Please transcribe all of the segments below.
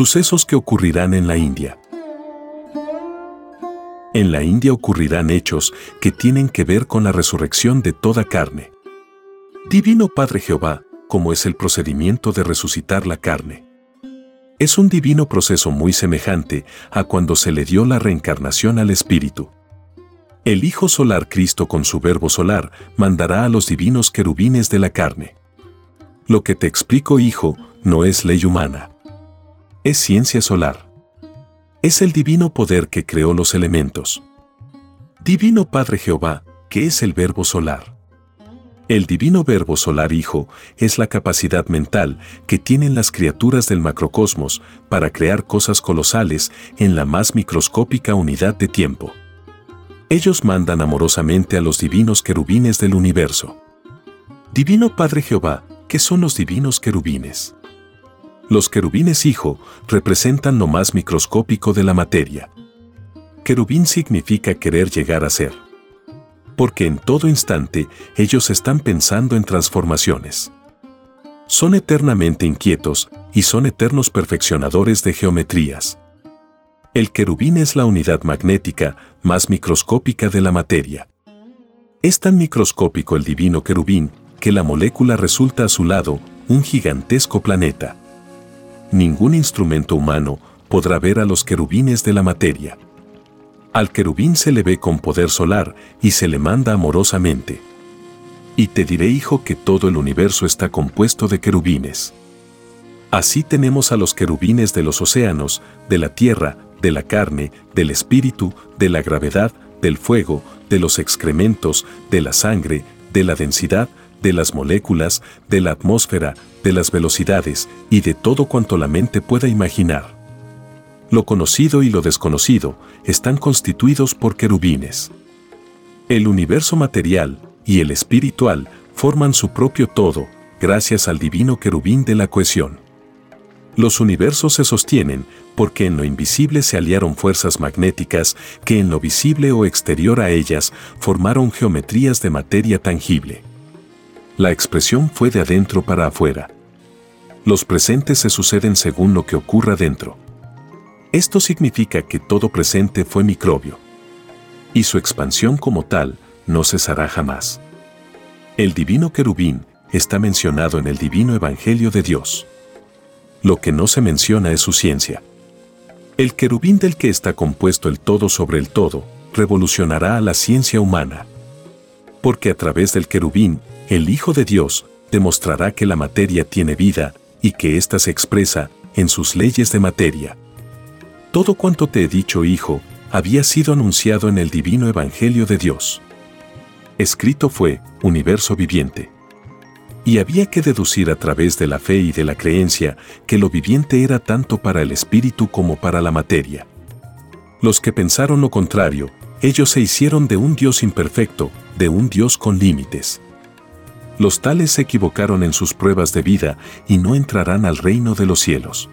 Sucesos que ocurrirán en la India. En la India ocurrirán hechos que tienen que ver con la resurrección de toda carne. Divino Padre Jehová, ¿cómo es el procedimiento de resucitar la carne? Es un divino proceso muy semejante a cuando se le dio la reencarnación al Espíritu. El Hijo Solar Cristo con su verbo solar mandará a los divinos querubines de la carne. Lo que te explico, Hijo, no es ley humana es ciencia solar. Es el divino poder que creó los elementos. Divino Padre Jehová, que es el verbo solar. El divino verbo solar Hijo es la capacidad mental que tienen las criaturas del macrocosmos para crear cosas colosales en la más microscópica unidad de tiempo. Ellos mandan amorosamente a los divinos querubines del universo. Divino Padre Jehová, ¿qué son los divinos querubines? Los querubines hijo representan lo más microscópico de la materia. Querubín significa querer llegar a ser. Porque en todo instante ellos están pensando en transformaciones. Son eternamente inquietos y son eternos perfeccionadores de geometrías. El querubín es la unidad magnética más microscópica de la materia. Es tan microscópico el divino querubín que la molécula resulta a su lado un gigantesco planeta ningún instrumento humano podrá ver a los querubines de la materia. Al querubín se le ve con poder solar y se le manda amorosamente. Y te diré, hijo, que todo el universo está compuesto de querubines. Así tenemos a los querubines de los océanos, de la tierra, de la carne, del espíritu, de la gravedad, del fuego, de los excrementos, de la sangre, de la densidad, de las moléculas, de la atmósfera, de las velocidades y de todo cuanto la mente pueda imaginar. Lo conocido y lo desconocido están constituidos por querubines. El universo material y el espiritual forman su propio todo, gracias al divino querubín de la cohesión. Los universos se sostienen porque en lo invisible se aliaron fuerzas magnéticas que en lo visible o exterior a ellas formaron geometrías de materia tangible. La expresión fue de adentro para afuera. Los presentes se suceden según lo que ocurra dentro. Esto significa que todo presente fue microbio. Y su expansión como tal no cesará jamás. El divino querubín está mencionado en el divino Evangelio de Dios. Lo que no se menciona es su ciencia. El querubín del que está compuesto el todo sobre el todo revolucionará a la ciencia humana. Porque a través del querubín el Hijo de Dios demostrará que la materia tiene vida y que ésta se expresa en sus leyes de materia. Todo cuanto te he dicho, Hijo, había sido anunciado en el divino Evangelio de Dios. Escrito fue, universo viviente. Y había que deducir a través de la fe y de la creencia que lo viviente era tanto para el espíritu como para la materia. Los que pensaron lo contrario, ellos se hicieron de un Dios imperfecto, de un Dios con límites los tales se equivocaron en sus pruebas de vida y no entrarán al reino de los cielos.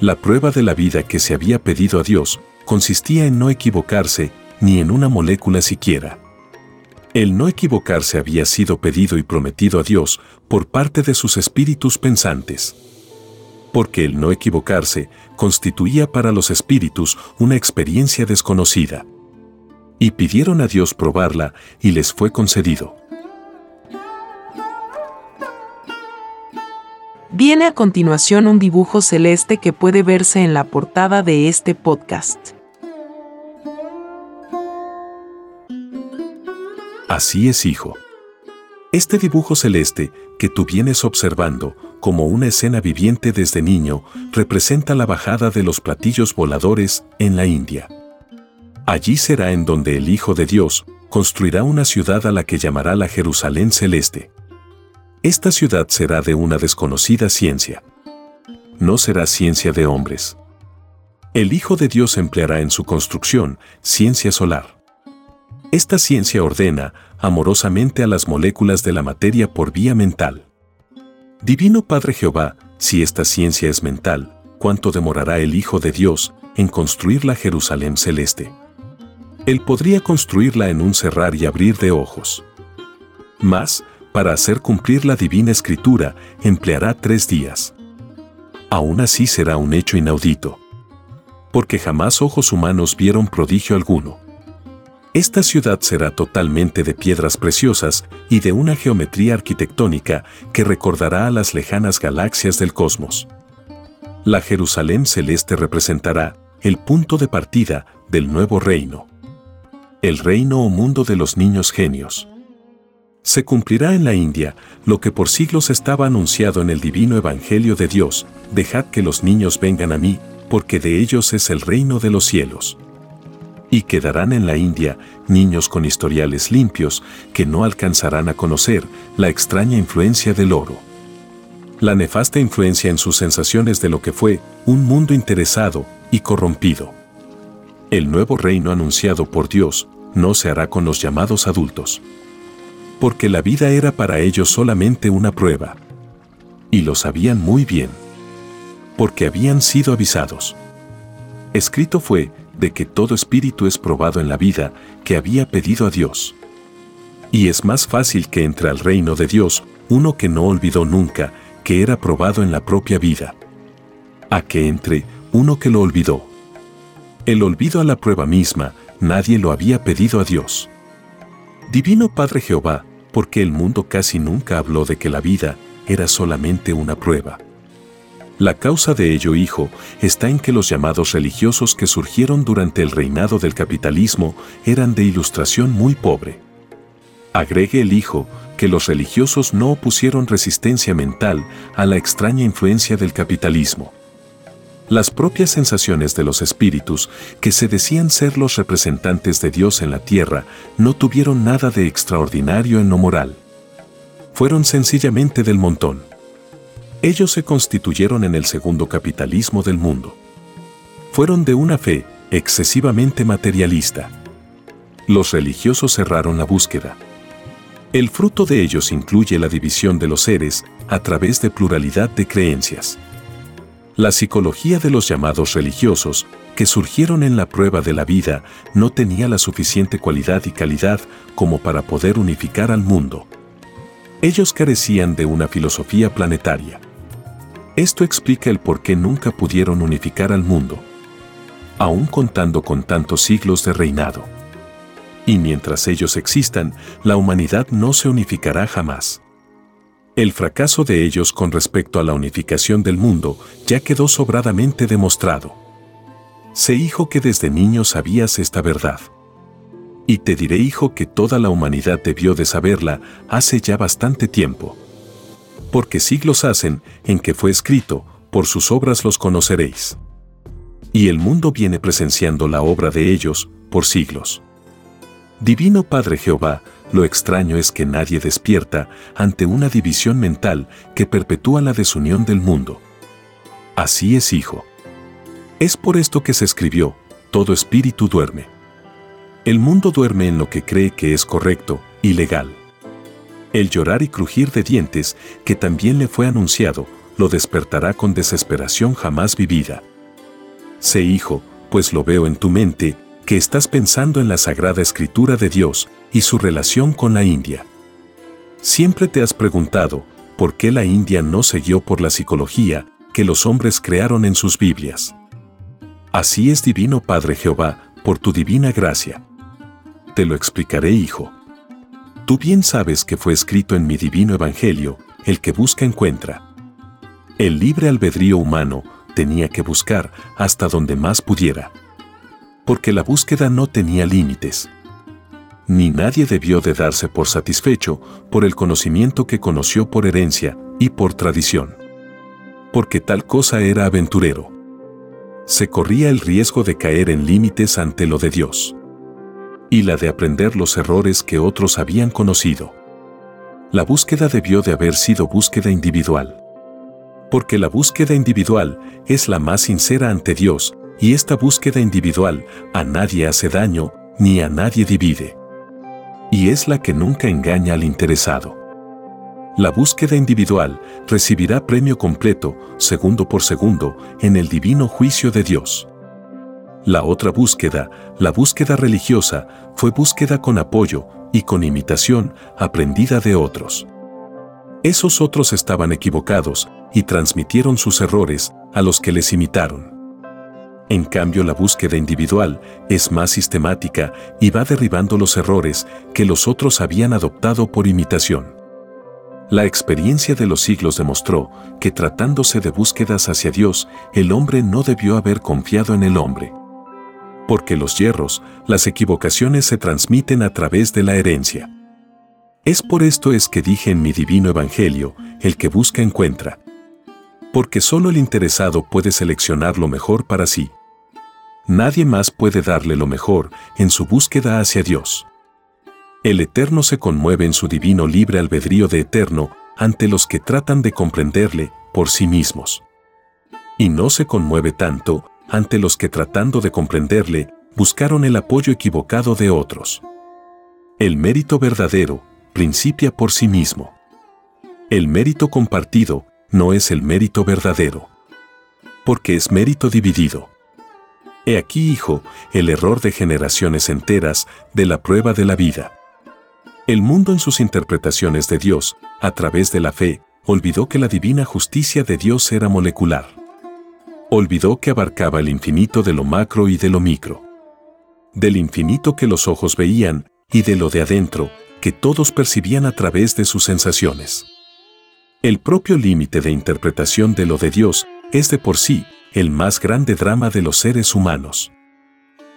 La prueba de la vida que se había pedido a Dios consistía en no equivocarse ni en una molécula siquiera. El no equivocarse había sido pedido y prometido a Dios por parte de sus espíritus pensantes. Porque el no equivocarse constituía para los espíritus una experiencia desconocida. Y pidieron a Dios probarla y les fue concedido. Viene a continuación un dibujo celeste que puede verse en la portada de este podcast. Así es, hijo. Este dibujo celeste que tú vienes observando como una escena viviente desde niño representa la bajada de los platillos voladores en la India. Allí será en donde el Hijo de Dios construirá una ciudad a la que llamará la Jerusalén celeste. Esta ciudad será de una desconocida ciencia. No será ciencia de hombres. El Hijo de Dios empleará en su construcción ciencia solar. Esta ciencia ordena amorosamente a las moléculas de la materia por vía mental. Divino Padre Jehová, si esta ciencia es mental, ¿cuánto demorará el Hijo de Dios en construir la Jerusalén celeste? Él podría construirla en un cerrar y abrir de ojos. Mas, para hacer cumplir la divina escritura, empleará tres días. Aún así será un hecho inaudito. Porque jamás ojos humanos vieron prodigio alguno. Esta ciudad será totalmente de piedras preciosas y de una geometría arquitectónica que recordará a las lejanas galaxias del cosmos. La Jerusalén celeste representará el punto de partida del nuevo reino el reino o mundo de los niños genios. Se cumplirá en la India lo que por siglos estaba anunciado en el divino Evangelio de Dios, dejad que los niños vengan a mí, porque de ellos es el reino de los cielos. Y quedarán en la India niños con historiales limpios que no alcanzarán a conocer la extraña influencia del oro. La nefasta influencia en sus sensaciones de lo que fue un mundo interesado y corrompido. El nuevo reino anunciado por Dios no se hará con los llamados adultos. Porque la vida era para ellos solamente una prueba. Y lo sabían muy bien. Porque habían sido avisados. Escrito fue de que todo espíritu es probado en la vida que había pedido a Dios. Y es más fácil que entre al reino de Dios uno que no olvidó nunca que era probado en la propia vida. A que entre uno que lo olvidó. El olvido a la prueba misma nadie lo había pedido a Dios. Divino Padre Jehová, porque el mundo casi nunca habló de que la vida era solamente una prueba. La causa de ello, hijo, está en que los llamados religiosos que surgieron durante el reinado del capitalismo eran de ilustración muy pobre. Agregue el hijo que los religiosos no opusieron resistencia mental a la extraña influencia del capitalismo. Las propias sensaciones de los espíritus, que se decían ser los representantes de Dios en la tierra, no tuvieron nada de extraordinario en lo moral. Fueron sencillamente del montón. Ellos se constituyeron en el segundo capitalismo del mundo. Fueron de una fe excesivamente materialista. Los religiosos cerraron la búsqueda. El fruto de ellos incluye la división de los seres a través de pluralidad de creencias. La psicología de los llamados religiosos, que surgieron en la prueba de la vida, no tenía la suficiente cualidad y calidad como para poder unificar al mundo. Ellos carecían de una filosofía planetaria. Esto explica el por qué nunca pudieron unificar al mundo, aún contando con tantos siglos de reinado. Y mientras ellos existan, la humanidad no se unificará jamás. El fracaso de ellos con respecto a la unificación del mundo ya quedó sobradamente demostrado. Sé hijo que desde niño sabías esta verdad. Y te diré hijo que toda la humanidad debió de saberla hace ya bastante tiempo. Porque siglos hacen en que fue escrito, por sus obras los conoceréis. Y el mundo viene presenciando la obra de ellos por siglos. Divino Padre Jehová, lo extraño es que nadie despierta ante una división mental que perpetúa la desunión del mundo. Así es, hijo. Es por esto que se escribió, todo espíritu duerme. El mundo duerme en lo que cree que es correcto y legal. El llorar y crujir de dientes, que también le fue anunciado, lo despertará con desesperación jamás vivida. Sé hijo, pues lo veo en tu mente, que estás pensando en la Sagrada Escritura de Dios y su relación con la India. Siempre te has preguntado por qué la India no se guió por la psicología que los hombres crearon en sus Biblias. Así es divino Padre Jehová, por tu divina gracia. Te lo explicaré, hijo. Tú bien sabes que fue escrito en mi divino Evangelio, el que busca encuentra. El libre albedrío humano tenía que buscar hasta donde más pudiera. Porque la búsqueda no tenía límites. Ni nadie debió de darse por satisfecho por el conocimiento que conoció por herencia y por tradición. Porque tal cosa era aventurero. Se corría el riesgo de caer en límites ante lo de Dios. Y la de aprender los errores que otros habían conocido. La búsqueda debió de haber sido búsqueda individual porque la búsqueda individual es la más sincera ante Dios, y esta búsqueda individual a nadie hace daño ni a nadie divide. Y es la que nunca engaña al interesado. La búsqueda individual recibirá premio completo, segundo por segundo, en el divino juicio de Dios. La otra búsqueda, la búsqueda religiosa, fue búsqueda con apoyo y con imitación aprendida de otros. Esos otros estaban equivocados y transmitieron sus errores a los que les imitaron. En cambio, la búsqueda individual es más sistemática y va derribando los errores que los otros habían adoptado por imitación. La experiencia de los siglos demostró que tratándose de búsquedas hacia Dios, el hombre no debió haber confiado en el hombre. Porque los hierros, las equivocaciones se transmiten a través de la herencia. Es por esto es que dije en mi divino evangelio, el que busca encuentra, porque solo el interesado puede seleccionar lo mejor para sí. Nadie más puede darle lo mejor en su búsqueda hacia Dios. El Eterno se conmueve en su divino libre albedrío de Eterno ante los que tratan de comprenderle por sí mismos. Y no se conmueve tanto ante los que tratando de comprenderle buscaron el apoyo equivocado de otros. El mérito verdadero principia por sí mismo. El mérito compartido no es el mérito verdadero. Porque es mérito dividido. He aquí, hijo, el error de generaciones enteras de la prueba de la vida. El mundo en sus interpretaciones de Dios, a través de la fe, olvidó que la divina justicia de Dios era molecular. Olvidó que abarcaba el infinito de lo macro y de lo micro. Del infinito que los ojos veían y de lo de adentro, que todos percibían a través de sus sensaciones. El propio límite de interpretación de lo de Dios es de por sí el más grande drama de los seres humanos.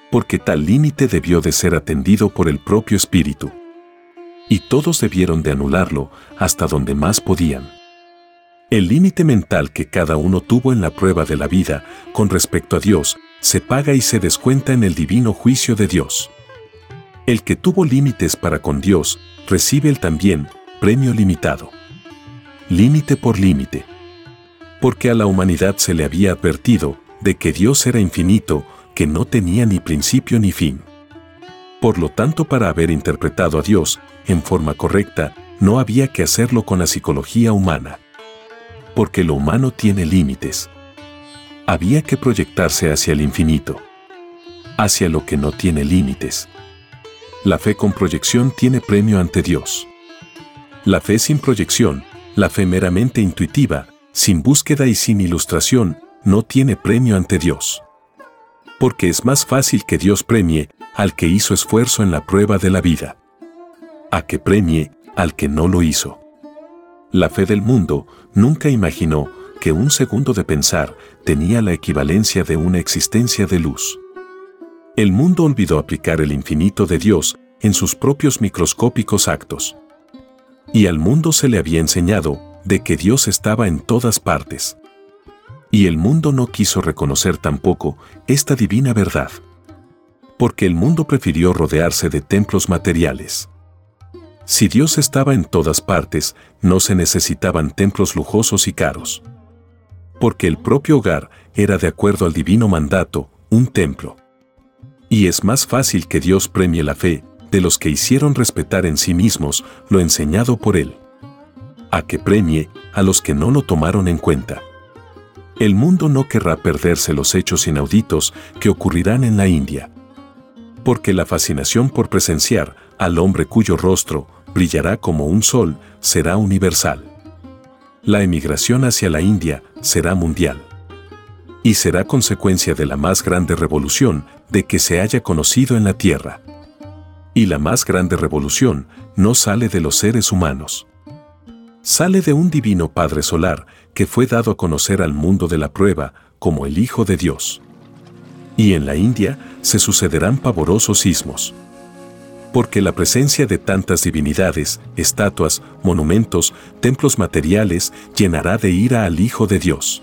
Porque tal límite debió de ser atendido por el propio Espíritu. Y todos debieron de anularlo hasta donde más podían. El límite mental que cada uno tuvo en la prueba de la vida con respecto a Dios se paga y se descuenta en el divino juicio de Dios. El que tuvo límites para con Dios recibe el también premio limitado límite por límite. Porque a la humanidad se le había advertido de que Dios era infinito, que no tenía ni principio ni fin. Por lo tanto, para haber interpretado a Dios en forma correcta, no había que hacerlo con la psicología humana. Porque lo humano tiene límites. Había que proyectarse hacia el infinito. Hacia lo que no tiene límites. La fe con proyección tiene premio ante Dios. La fe sin proyección la fe meramente intuitiva, sin búsqueda y sin ilustración, no tiene premio ante Dios. Porque es más fácil que Dios premie al que hizo esfuerzo en la prueba de la vida. A que premie al que no lo hizo. La fe del mundo nunca imaginó que un segundo de pensar tenía la equivalencia de una existencia de luz. El mundo olvidó aplicar el infinito de Dios en sus propios microscópicos actos. Y al mundo se le había enseñado de que Dios estaba en todas partes. Y el mundo no quiso reconocer tampoco esta divina verdad. Porque el mundo prefirió rodearse de templos materiales. Si Dios estaba en todas partes, no se necesitaban templos lujosos y caros. Porque el propio hogar era de acuerdo al divino mandato, un templo. Y es más fácil que Dios premie la fe de los que hicieron respetar en sí mismos lo enseñado por él. A que premie a los que no lo tomaron en cuenta. El mundo no querrá perderse los hechos inauditos que ocurrirán en la India. Porque la fascinación por presenciar al hombre cuyo rostro brillará como un sol será universal. La emigración hacia la India será mundial. Y será consecuencia de la más grande revolución de que se haya conocido en la Tierra. Y la más grande revolución no sale de los seres humanos, Sale de un divino Padre Solar que fue dado a conocer al mundo de la prueba como el Hijo de Dios. Y en la India se sucederán pavorosos sismos. Porque la presencia de tantas divinidades, estatuas, monumentos, templos materiales llenará de ira al Hijo de Dios.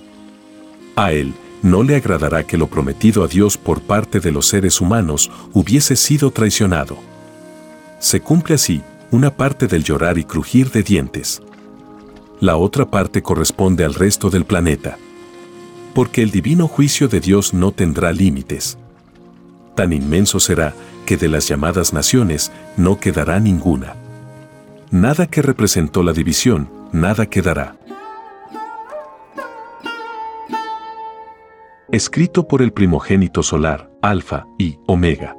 A él no le agradará que lo prometido a Dios por parte de los seres humanos hubiese sido traicionado. Se cumple así una parte del llorar y crujir de dientes. La otra parte corresponde al resto del planeta. Porque el divino juicio de Dios no tendrá límites. Tan inmenso será que de las llamadas naciones no quedará ninguna. Nada que representó la división, nada quedará. Escrito por el primogénito solar, Alfa y Omega.